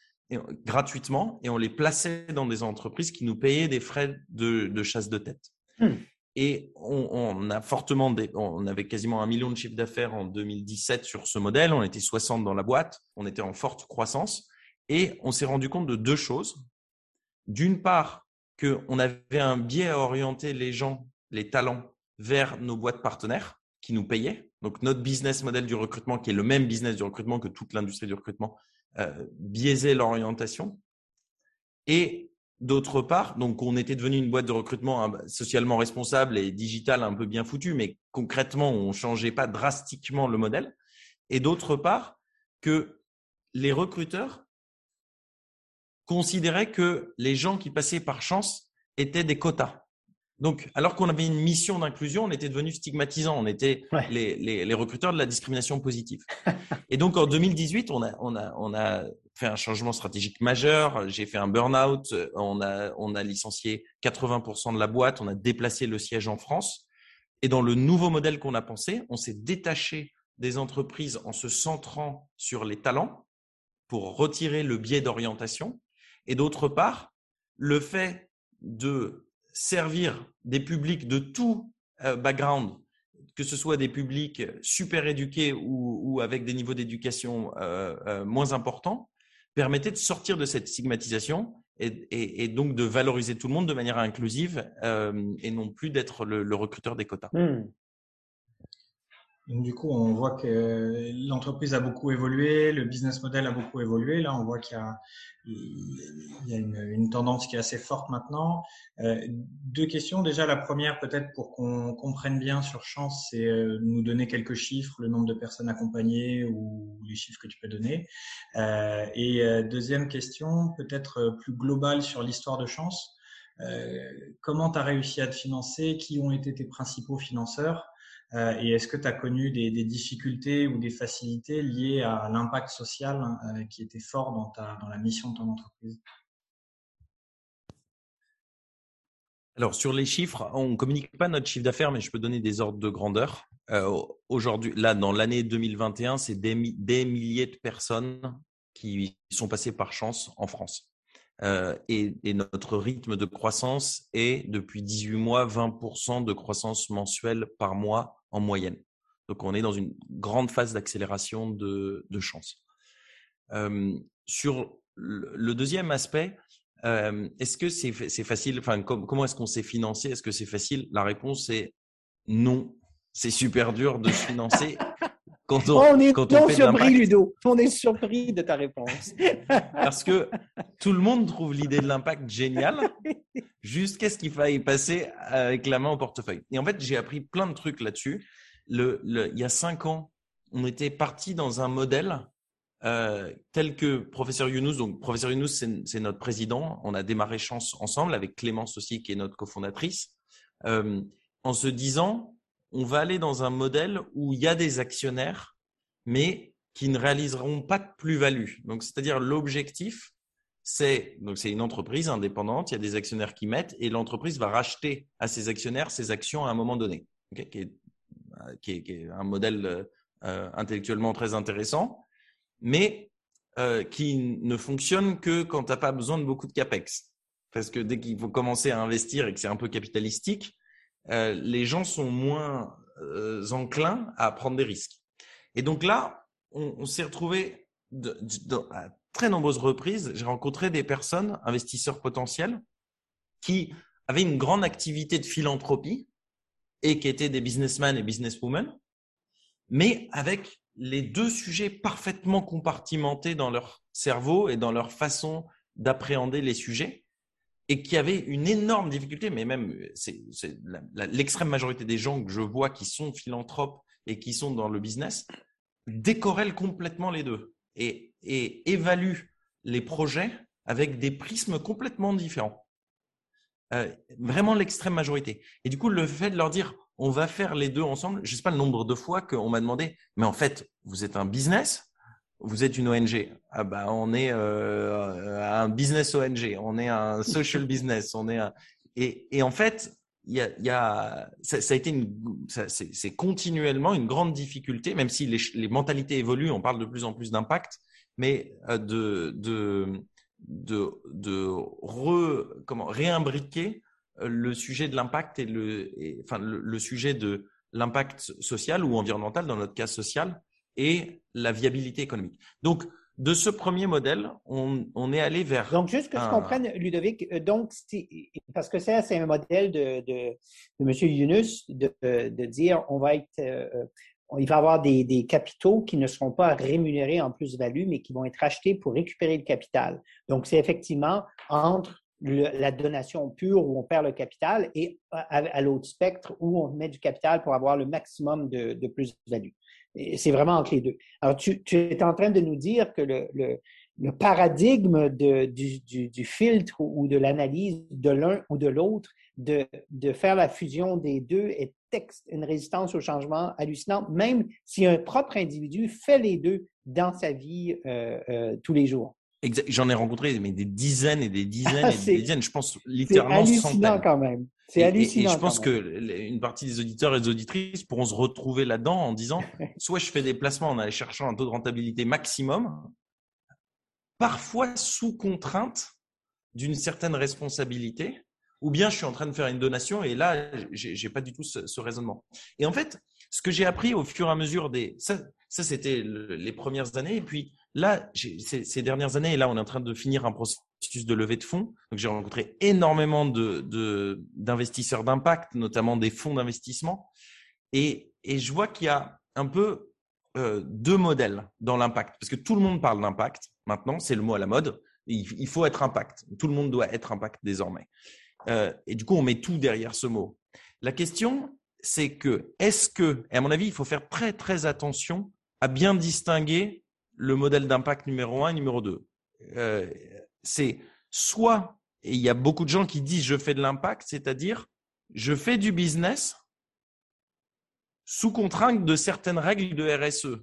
gratuitement et on les plaçait dans des entreprises qui nous payaient des frais de, chasse de tête. Hmm. Et on, a fortement, on avait quasiment un million de chiffre d'affaires en 2017 sur ce modèle. On était 60 dans la boîte. On était en forte croissance. Et on s'est rendu compte de deux choses. D'une part, qu'on avait un biais à orienter les gens, les talents, vers nos boîtes partenaires qui nous payaient. Donc, notre business model du recrutement, qui est le même business du recrutement que toute l'industrie du recrutement, euh, biaiser l'orientation. Et d'autre part, donc on était devenu une boîte de recrutement hein, socialement responsable et digital un peu bien foutu, mais concrètement, on changeait pas drastiquement le modèle. Et d'autre part, que les recruteurs considéraient que les gens qui passaient par chance étaient des quotas. Donc, alors qu'on avait une mission d'inclusion, on était devenu stigmatisant. On était les, les, les, recruteurs de la discrimination positive. et donc, en 2018, on a, on a, on a fait un changement stratégique majeur. J'ai fait un burn-out. On a, on a licencié 80% de la boîte. On a déplacé le siège en France. Et dans le nouveau modèle qu'on a pensé, on s'est détaché des entreprises en se centrant sur les talents pour retirer le biais d'orientation. Et d'autre part, le fait de servir des publics de tout euh, background, que ce soit des publics super éduqués ou, avec des niveaux d'éducation euh, euh, moins importants, permettait de sortir de cette stigmatisation et, donc de valoriser tout le monde de manière inclusive et non plus d'être le, recruteur des quotas. Hmm du coup, on voit que l'entreprise a beaucoup évolué, le business model a beaucoup évolué. Là, on voit qu'il y a, une, tendance qui est assez forte maintenant. Euh, deux questions. Déjà, la première, peut-être pour qu'on comprenne bien sur Chance, c'est euh, nous donner quelques chiffres, le nombre de personnes accompagnées ou les chiffres que tu peux donner. Euh, et euh, deuxième question, peut-être plus globale sur l'histoire de Chance. Euh, comment tu as réussi à te financer? Qui ont été tes principaux financeurs? euh, et est-ce que tu as connu des, difficultés ou des facilités liées à l'impact social euh, qui était fort dans, ta, dans la mission de ton entreprise? Alors, sur les chiffres, on ne communique pas notre chiffre d'affaires, mais je peux donner des ordres de grandeur. Euh, Aujourd'hui, là, dans l'année 2021, c'est des, milliers de personnes qui sont passées par chance en France. Euh, et, notre rythme de croissance est, depuis 18 mois, 20% de croissance mensuelle par mois en moyenne. Donc, on est dans une grande phase d'accélération de, de chance. Euh, sur le deuxième aspect, euh, est-ce que c'est facile Enfin, comment est-ce qu'on s'est financé? Est-ce que c'est facile? La réponse est non. C'est super dur de se financer. Quand on, est quand on surpris, Ludo. On est surpris de ta réponse. Parce que tout le monde trouve l'idée de l'impact géniale jusqu'à ce qu'il faille passer avec la main au portefeuille. Et en fait, j'ai appris plein de trucs là-dessus. Il y a cinq ans, on était parti dans un modèle euh, tels que professeur Younous. Donc, professeur Younous, c'est notre président. On a démarré Chance ensemble avec Clémence aussi, qui est notre cofondatrice, euh, en se disant, on va aller dans un modèle où il y a des actionnaires, mais qui ne réaliseront pas de plus-value. Donc, c'est-à-dire l'objectif, c'est donc c'est une entreprise indépendante. Il y a des actionnaires qui mettent et l'entreprise va racheter à ses actionnaires ses actions à un moment donné, est, qui, est, un modèle euh, intellectuellement très intéressant mais euh, qui ne fonctionne que quand tu n'as pas besoin de beaucoup de capex. Parce que dès qu'il faut commencer à investir et que c'est un peu capitalistique, euh, les gens sont moins euh, enclins à prendre des risques. Et donc là, on, s'est retrouvé à très nombreuses reprises. J'ai rencontré des personnes, investisseurs potentiels, qui avaient une grande activité de philanthropie et qui étaient des businessmen et businesswomen, mais avec les deux sujets parfaitement compartimentés dans leur cerveau et dans leur façon d'appréhender les sujets et qui avaient une énorme difficulté, mais même c'est l'extrême majorité des gens que je vois qui sont philanthropes et qui sont dans le business décorrèlent complètement les deux et, et évaluent les projets avec des prismes complètement différents. Euh, vraiment l'extrême majorité. Et du coup, le fait de leur dire on va faire les deux ensemble. Je ne sais pas le nombre de fois qu'on m'a demandé, mais en fait, vous êtes un business, vous êtes une ONG. Ah bah, on est euh, un business ONG, on est un social business, on est un... et, et en fait, y a, ça, a été une, c'est continuellement une grande difficulté, même si les, mentalités évoluent, on parle de plus en plus d'impact, mais euh, de, de, de, de re, comment, réimbriquer le sujet de l'impact et le, enfin, le, sujet de l'impact social ou environnemental, dans notre cas social, et la viabilité économique. Donc, de ce premier modèle, on, on est allé vers. Donc, juste que je comprenne, Ludovic, euh, donc, parce que ça, c'est un modèle de, de, de M. Yunus de, de, dire on va être. Euh, il va y avoir des, des, capitaux qui ne seront pas rémunérés en plus-value, mais qui vont être achetés pour récupérer le capital. Donc, c'est effectivement entre la donation pure où on perd le capital et à, l'autre spectre où on met du capital pour avoir le maximum de, plus-value. C'est vraiment entre les deux. Alors, tu, es en train de nous dire que le, paradigme de, du, du, filtre ou de l'analyse de l'un ou de l'autre, de, de, faire la fusion des deux est une résistance au changement hallucinante, même si un propre individu fait les deux dans sa vie euh, euh, tous les jours. J'en ai rencontré mais des dizaines et des dizaines et des dizaines. Je pense littéralement C'est hallucinant quand même. C'est hallucinant. Et, je pense que une partie des auditeurs et des auditrices pourront se retrouver là-dedans en disant soit je fais des placements en allant chercher un taux de rentabilité maximum, parfois sous contrainte d'une certaine responsabilité, ou bien je suis en train de faire une donation et là, j'ai pas du tout ce, raisonnement. Et en fait, ce que j'ai appris au fur et à mesure des. Ça, ça c'était les premières années. Et puis, Là, ces, dernières années, et là, on est en train de finir un processus de levée de fonds. Donc, j'ai rencontré énormément d'investisseurs d'impact, notamment des fonds d'investissement. Et, je vois qu'il y a un peu euh, deux modèles dans l'impact. Parce que tout le monde parle d'impact. Maintenant, c'est le mot à la mode. Il, faut être impact. Tout le monde doit être impact désormais. Euh, et du coup, on met tout derrière ce mot. La question, c'est que, est-ce que, et à mon avis, il faut faire très, très attention à bien distinguer le modèle d'impact numéro un et numéro deux. Euh, c'est soit, et il y a beaucoup de gens qui disent je fais de l'impact, c'est-à-dire je fais du business sous contrainte de certaines règles de RSE.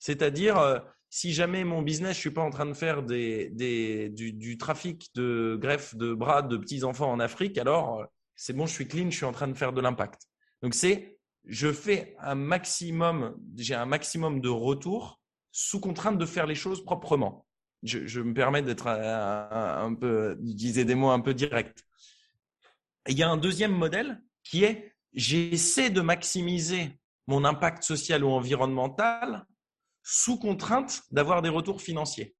C'est-à-dire, euh, si jamais mon business, je suis pas en train de faire du, trafic de greffe de bras de petits enfants en Afrique, alors euh, c'est bon, je suis clean, je suis en train de faire de l'impact. Donc c'est, je fais un maximum, j'ai un maximum de retour sous contrainte de faire les choses proprement. Je, me permets d'être un, peu, d'utiliser des mots un peu directs. il y a un deuxième modèle qui est j'essaie de maximiser mon impact social ou environnemental sous contrainte d'avoir des retours financiers.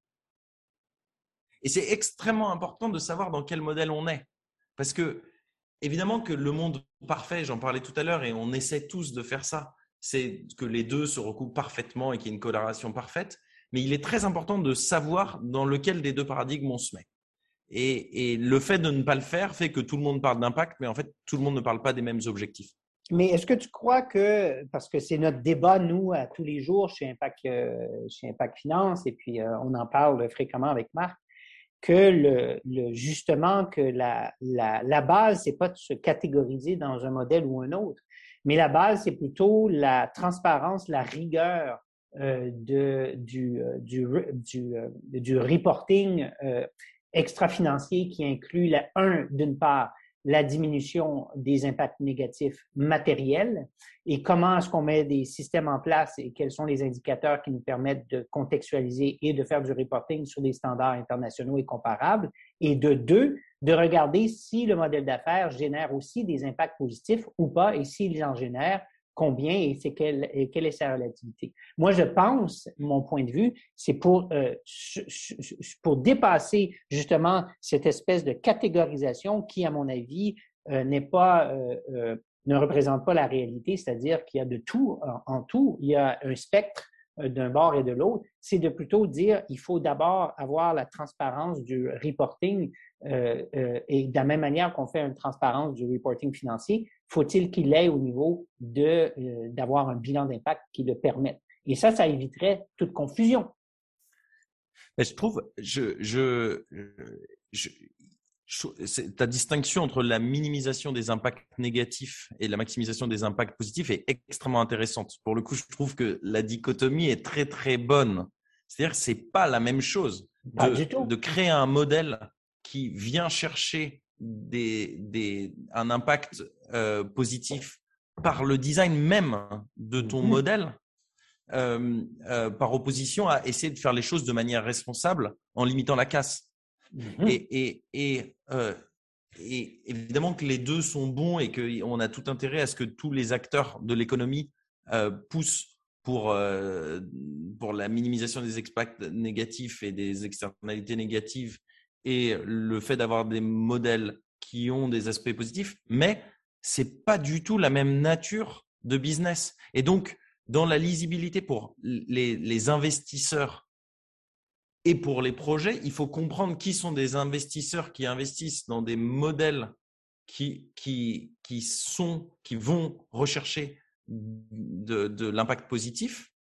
Et c'est extrêmement important de savoir dans quel modèle on est. Parce que, évidemment que le monde parfait, j'en parlais tout à l'heure, et on essaie tous de faire ça, c'est que les deux se recoupent parfaitement et qu'il y ait une coloration parfaite. Mais il est très important de savoir dans lequel des deux paradigmes on se met. Et, le fait de ne pas le faire fait que tout le monde parle d'impact, mais en fait, tout le monde ne parle pas des mêmes objectifs. mais est-ce que tu crois que, parce que c'est notre débat, nous, à tous les jours chez Impact, chez Impact Finance, et puis on en parle fréquemment avec Marc, que le, justement que la, la, la base, c'est pas de se catégoriser dans un modèle ou un autre, mais la base, c'est plutôt la transparence, la rigueur euh, du, euh, du, euh, reporting euh, extra-financier qui inclut, la, un, d'une part, la diminution des impacts négatifs matériels et comment est-ce qu'on met des systèmes en place et quels sont les indicateurs qui nous permettent de contextualiser et de faire du reporting sur des standards internationaux et comparables. Et de deux, de regarder si le modèle d'affaires génère aussi des impacts positifs ou pas et s'il en génère, combien et, c'est quelle, et quelle est sa relativité. Moi, je pense, mon point de vue, c'est pour, euh, pour dépasser justement cette espèce de catégorisation qui, à mon avis, euh, n'est pas, euh, euh ne représente pas la réalité, c'est-à-dire qu'il y a de tout en, en tout, il y a un spectre euh, d'un bord et de l'autre, c'est de plutôt dire il faut d'abord avoir la transparence du reporting euh, euh, et de la même manière qu'on fait une transparence du reporting financier, faut-il qu'il ait au niveau de euh, d'avoir un bilan d'impact qui le permette? Et ça, ça éviterait toute confusion. Mais je trouve, je, je, je, ta distinction entre la minimisation des impacts négatifs et la maximisation des impacts positifs est extrêmement intéressante. Pour le coup, je trouve que la dichotomie est très très bonne. C'est-à-dire que c'est pas la même chose de, de, créer un modèle qui vient chercher des, des, un impact euh, positif par le design même de ton mmh modèle, euh, euh, par opposition à essayer de faire les choses de manière responsable en limitant la casse. Mmh et, et, et, évidemment que les deux sont bons et qu'on a tout intérêt à ce que tous les acteurs de l'économie poussent pour, pour la minimisation des impacts négatifs et des externalités négatives et le fait d'avoir des modèles qui ont des aspects positifs, mais c'est pas du tout la même nature de business. Et donc, dans la lisibilité pour les, investisseurs et pour les projets, il faut comprendre qui sont des investisseurs qui investissent dans des modèles qui, qui, qui, sont, qui vont rechercher de l'impact positif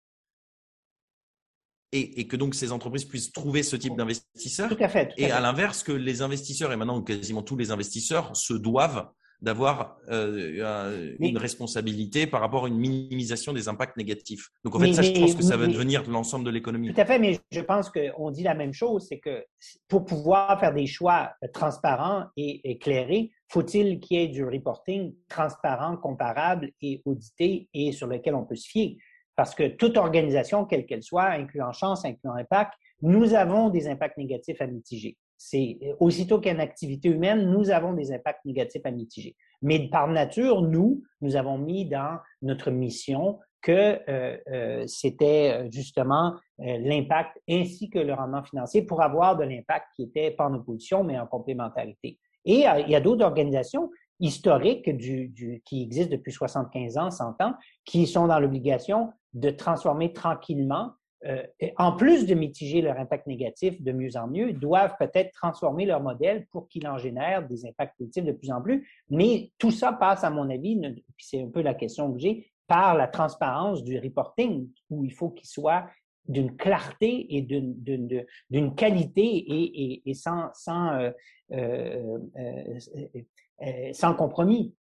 et, et, que donc ces entreprises puissent trouver ce type d'investisseurs. Tout à fait. et à l'inverse, que les investisseurs, et maintenant quasiment tous les investisseurs, se doivent d'avoir euh, une responsabilité par rapport à une minimisation des impacts négatifs. Donc en fait, ça, je pense que ça va devenir l'ensemble de l'économie. Tout à fait, mais je pense qu'on dit la même chose, c'est que pour pouvoir faire des choix transparents et éclairés, faut-il qu'il y ait du reporting transparent, comparable et audité et sur lequel on peut se fier? Parce que toute organisation, quelle qu'elle soit, incluant chance, incluant impact, nous avons des impacts négatifs à mitiger. C'est euh, aussitôt qu'il activité humaine, nous avons des impacts négatifs à mitiger. Mais par nature, nous, nous avons mis dans notre mission que euh, euh, c'était justement l'impact ainsi que le rendement financier pour avoir de l'impact qui était pas en opposition, mais en complémentarité. Et il y a d'autres organisations historiques du, du, qui existent depuis 75 ans, 100 ans, qui sont dans l'obligation de transformer tranquillement euh, en plus de mitiger leur impact négatif de mieux en mieux, doivent peut-être transformer leur modèle pour qu'il en génère des impacts positifs de plus en plus. Mais tout ça passe, à mon avis, c'est un peu la question que j'ai, par la transparence du reporting, où il faut qu'il soit d'une clarté et d'une qualité et, et, et sans, sans, euh, euh, euh sans compromis.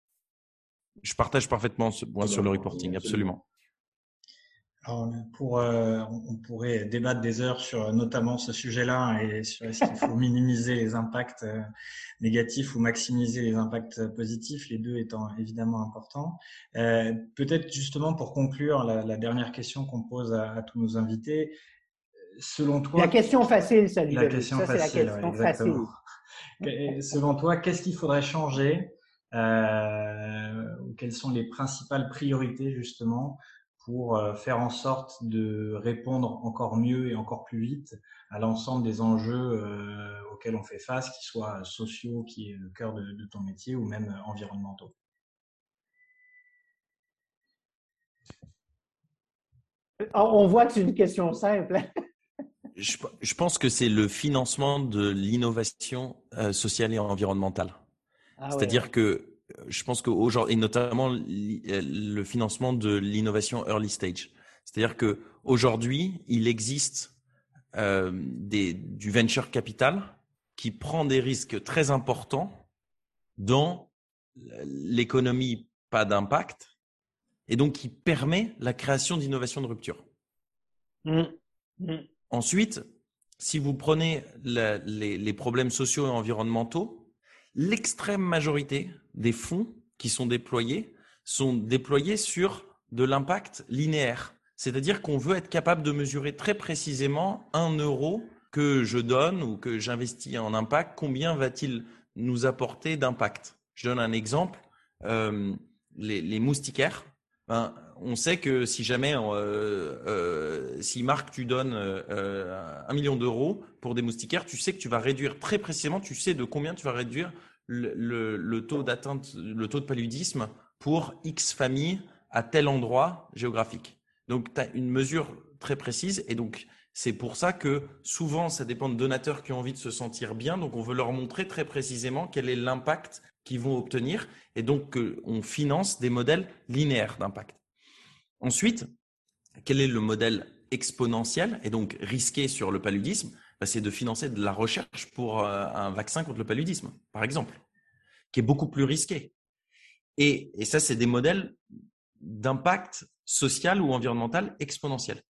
Je partage parfaitement ce point sur le reporting, absolument. Alors, pour, euh, on pourrait débattre des heures sur notamment ce sujet-là et sur est-ce qu'il faut minimiser les impacts euh, négatifs ou maximiser les impacts positifs, les deux étant évidemment importants. Euh, Peut-être justement pour conclure la, la dernière question qu'on pose à, à, tous nos invités, selon toi... La question facile, ça, La question ça, facile, la question facile. selon toi, qu'est-ce qu'il faudrait changer euh, Quelles sont les principales priorités justement pour euh, faire en sorte de répondre encore mieux et encore plus vite à l'ensemble des enjeux euh, auxquels on fait face, qu'ils soient sociaux, qui est le cœur de, de ton métier, ou même environnementaux. On voit que c'est une question simple. je, je, pense que c'est le financement de l'innovation euh, sociale et environnementale. Ah, C'est-à-dire ouais. que je pense qu'aujourd'hui, et notamment le financement de l'innovation early stage. C'est-à-dire qu'aujourd'hui, il existe euh, des, du venture capital qui prend des risques très importants dans l'économie pas d'impact et donc qui permet la création d'innovations de rupture. Mmh. Mmh. Ensuite, si vous prenez les, les, problèmes sociaux et environnementaux, l'extrême majorité des fonds qui sont déployés sont déployés sur de l'impact linéaire. C'est-à-dire qu'on veut être capable de mesurer très précisément un euro que je donne ou que j'investis en impact, combien va-t-il nous apporter d'impact? Je donne un exemple. Euh, les, moustiquaires, ben, on sait que si jamais, euh, euh, si Marc, tu donnes un million d'euros pour des moustiquaires, tu sais que tu vas réduire très précisément, tu sais de combien tu vas réduire le, taux d'atteinte, le taux de paludisme pour X familles à tel endroit géographique. Donc, tu as une mesure très précise et donc c'est pour ça que souvent, ça dépend de donateurs qui ont envie de se sentir bien. Donc, on veut leur montrer très précisément quel est l'impact qu'ils vont obtenir et donc on finance des modèles linéaires d'impact. Ensuite, quel est le modèle exponentiel et donc risqué sur le paludisme bah, C'est de financer de la recherche pour euh, un vaccin contre le paludisme, par exemple, qui est beaucoup plus risqué. Et, et ça, c'est des modèles d'impact social ou environnemental exponentiel.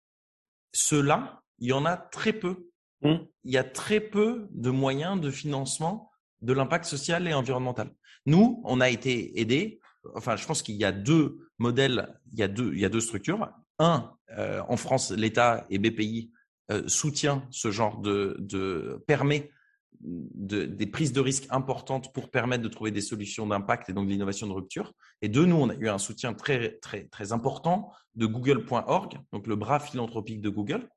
Ceux-là, il y en a très peu. Mmh. Il y a très peu de moyens de financement de l'impact social et environnemental. Nous, on a été aidés. Enfin, je pense qu'il y a deux modèles, il y a deux, il y a deux structures. Un, euh, en France, l'État et BPI euh, soutient ce genre de, permet des prises de risques importantes pour permettre de trouver des solutions d'impact et donc de l'innovation de rupture. Et de nous, on a eu un soutien très, très, très important de Google.org, donc le bras philanthropique de Google.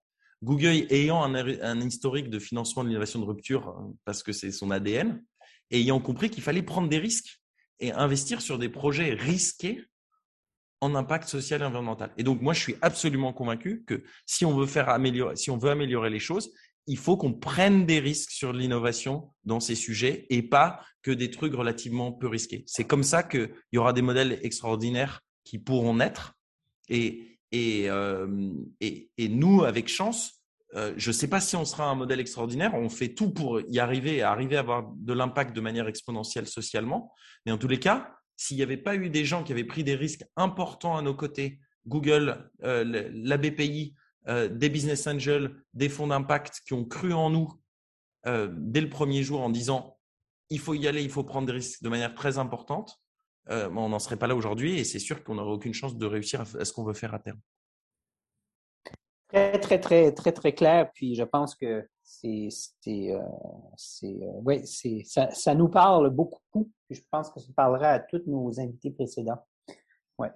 Google ayant un, historique de financement de l'innovation de rupture euh, parce que c'est son ADN, ayant compris qu'il fallait prendre des risques et investir sur des projets risqués en impact social et environnemental. Et donc, moi, je suis absolument convaincu que si on veut faire améliorer, si on veut améliorer les choses, il faut qu'on prenne des risques sur l'innovation dans ces sujets et pas que des trucs relativement peu risqués. C'est comme ça qu'il y aura des modèles extraordinaires qui pourront naître. Et, et, euh, et, et nous, avec chance, euh, je ne sais pas si on sera un modèle extraordinaire. On fait tout pour y arriver, arriver à avoir de l'impact de manière exponentielle socialement. Mais en tous les cas, s'il n'y avait pas eu des gens qui avaient pris des risques importants à nos côtés, Google, euh, la BPI, euh, des business angels, des fonds d'impact qui ont cru en nous euh, dès le premier jour en disant il faut y aller, il faut prendre des risques de manière très importante, euh, on n'en serait pas là aujourd'hui et c'est sûr qu'on n'aurait aucune chance de réussir à, ce qu'on veut faire à terme. Très, très, très, très, très clair. Puis je pense que c'est, c'est, ouais, c'est, ça, ça, nous parle beaucoup. Puis je pense que ça parlera à tous nos invités précédents. Ouais.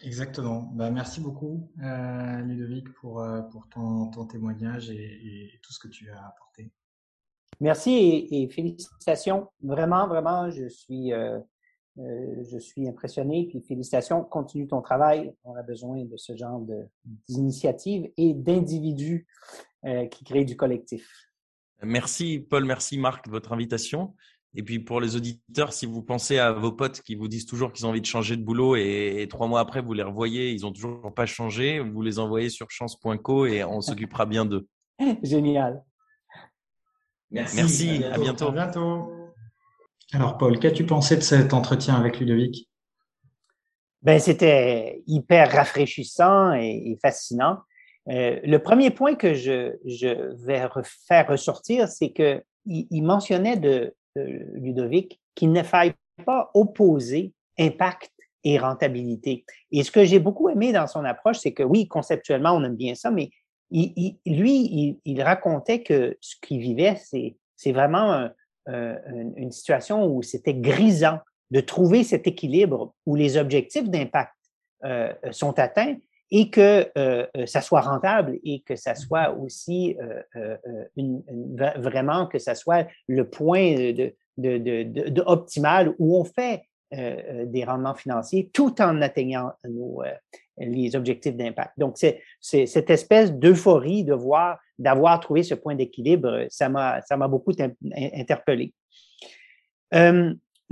Exactement. Bah, merci beaucoup, euh, Ludovic, pour, euh, pour ton, ton témoignage et, tout ce que tu as apporté. Merci et, félicitations. Vraiment, vraiment, je suis, euh, euh, je suis impressionné. Puis félicitations, continue ton travail. On a besoin de ce genre d'initiatives et d'individus qui créent du collectif. Merci, Paul. Merci, Marc, de votre invitation. Et puis pour les auditeurs, si vous pensez à vos potes qui vous disent toujours qu'ils ont envie de changer de boulot et, trois mois après vous les revoyez, ils ont toujours pas changé, vous les envoyez sur chance.co et on s'occupera bien d'eux. Génial. Merci. Merci. À bientôt. À bientôt. Alors Paul, qu'as-tu pensé de cet entretien avec Ludovic? Ben c'était hyper rafraîchissant et, fascinant. Euh, le premier point que je, je vais faire ressortir, c'est que il mentionnait de, Ludovic, qu'il ne faille pas opposer impact et rentabilité. Et ce que j'ai beaucoup aimé dans son approche, c'est que oui, conceptuellement, on aime bien ça, mais lui, il, racontait que ce qu'il vivait, c'est vraiment une situation où c'était grisant de trouver cet équilibre où les objectifs d'impact euh, sont atteints et que euh, ça soit rentable et que ça soit aussi euh, une, vraiment que ça soit le point de, de, de, de, optimal où on fait des rendements financiers tout en atteignant nos, les objectifs d'impact. Donc, c'est cette espèce d'euphorie de voir, d'avoir trouvé ce point d'équilibre, ça m'a beaucoup interpellé.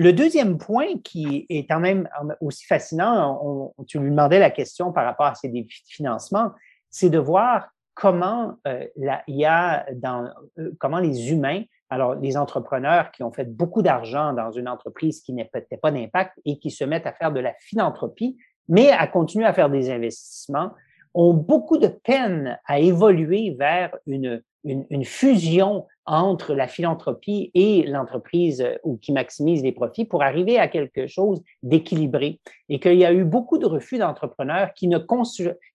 Le deuxième point qui est quand même aussi fascinant, tu lui demandais la question par rapport à ces défis de financement, c'est de voir comment euh, il y a dans euh, comment les humains, alors les entrepreneurs qui ont fait beaucoup d'argent dans une entreprise qui n'était pas d'impact et qui se mettent à faire de la philanthropie, mais à continuer à faire des investissements, ont beaucoup de peine à évoluer vers une, une, une fusion entre la philanthropie et l'entreprise euh, ou qui maximise les profits pour arriver à quelque chose d'équilibré. Et qu'il y a eu beaucoup de refus d'entrepreneurs qui, ne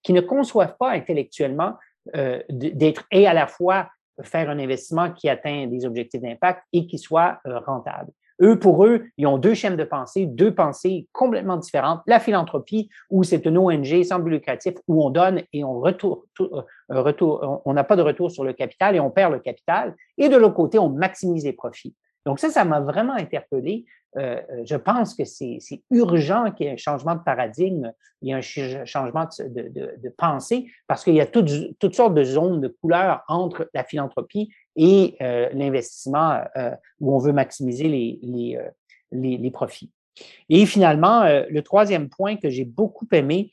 qui ne conçoivent pas intellectuellement euh, d'être et à la fois faire un investissement qui atteint des objectifs d'impact et qui soit euh, rentable. Eux, pour eux, ils ont deux chaînes de pensée, deux pensées complètement différentes. La philanthropie, où c'est une ONG sans but lucratif, où on donne et on retourne, euh, retour, on n'a pas de retour sur le capital et on perd le capital. Et de l'autre côté, on maximise les profits. Donc ça, ça m'a vraiment interpellé. Euh, je pense que c'est urgent qu'il y ait un changement de paradigme, il y a un changement de, pensée, parce qu'il y a toutes, toutes, sortes de zones de couleurs entre la philanthropie et euh, l'investissement euh, où on veut maximiser les, les, euh, les, les profits. Et finalement, le troisième point que j'ai beaucoup aimé,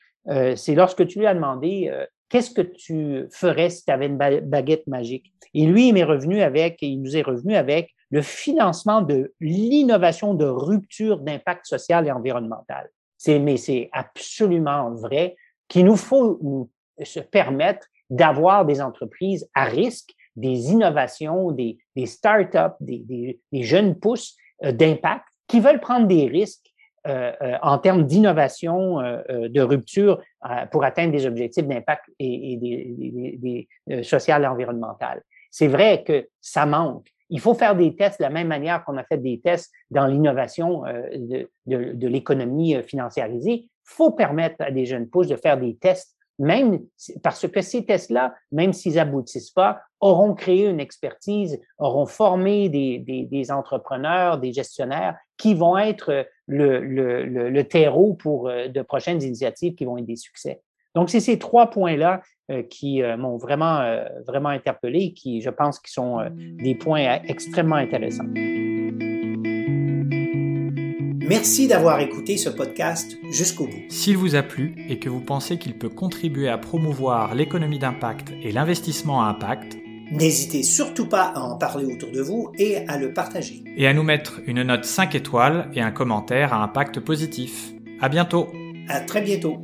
c'est lorsque tu lui as demandé qu'est-ce que tu ferais si tu avais une baguette magique? Et lui, il m'est revenu avec, il nous est revenu avec le financement de l'innovation de rupture d'impact social et environnemental. C'est, mais c'est absolument vrai qu'il nous faut se permettre d'avoir des entreprises à risque des innovations, des, startups, des, jeunes pousses euh, d'impact qui veulent prendre des risques en termes d'innovation, de rupture pour atteindre des objectifs d'impact et, et, des, des, social et environnemental. C'est vrai que ça manque. Il faut faire des tests de la même manière qu'on a fait des tests dans l'innovation de, de, de l'économie financiarisée. Il faut permettre à des jeunes pousses de faire des tests même parce que ces tests-là, même s'ils aboutissent pas, auront créé une expertise, auront formé des, des, entrepreneurs, des gestionnaires qui vont être le, le, le, terreau pour euh, de prochaines initiatives qui vont être des succès. Donc, c'est ces trois points-là euh, qui euh, m'ont vraiment, vraiment interpellé, qui, je pense, qui sont des points extrêmement intéressants. Merci d'avoir écouté ce podcast jusqu'au bout. S'il vous a plu et que vous pensez qu'il peut contribuer à promouvoir l'économie d'impact et l'investissement à impact, n'hésitez surtout pas à en parler autour de vous et à le partager. Et à nous mettre une note 5 étoiles et un commentaire à impact positif. À bientôt. À très bientôt.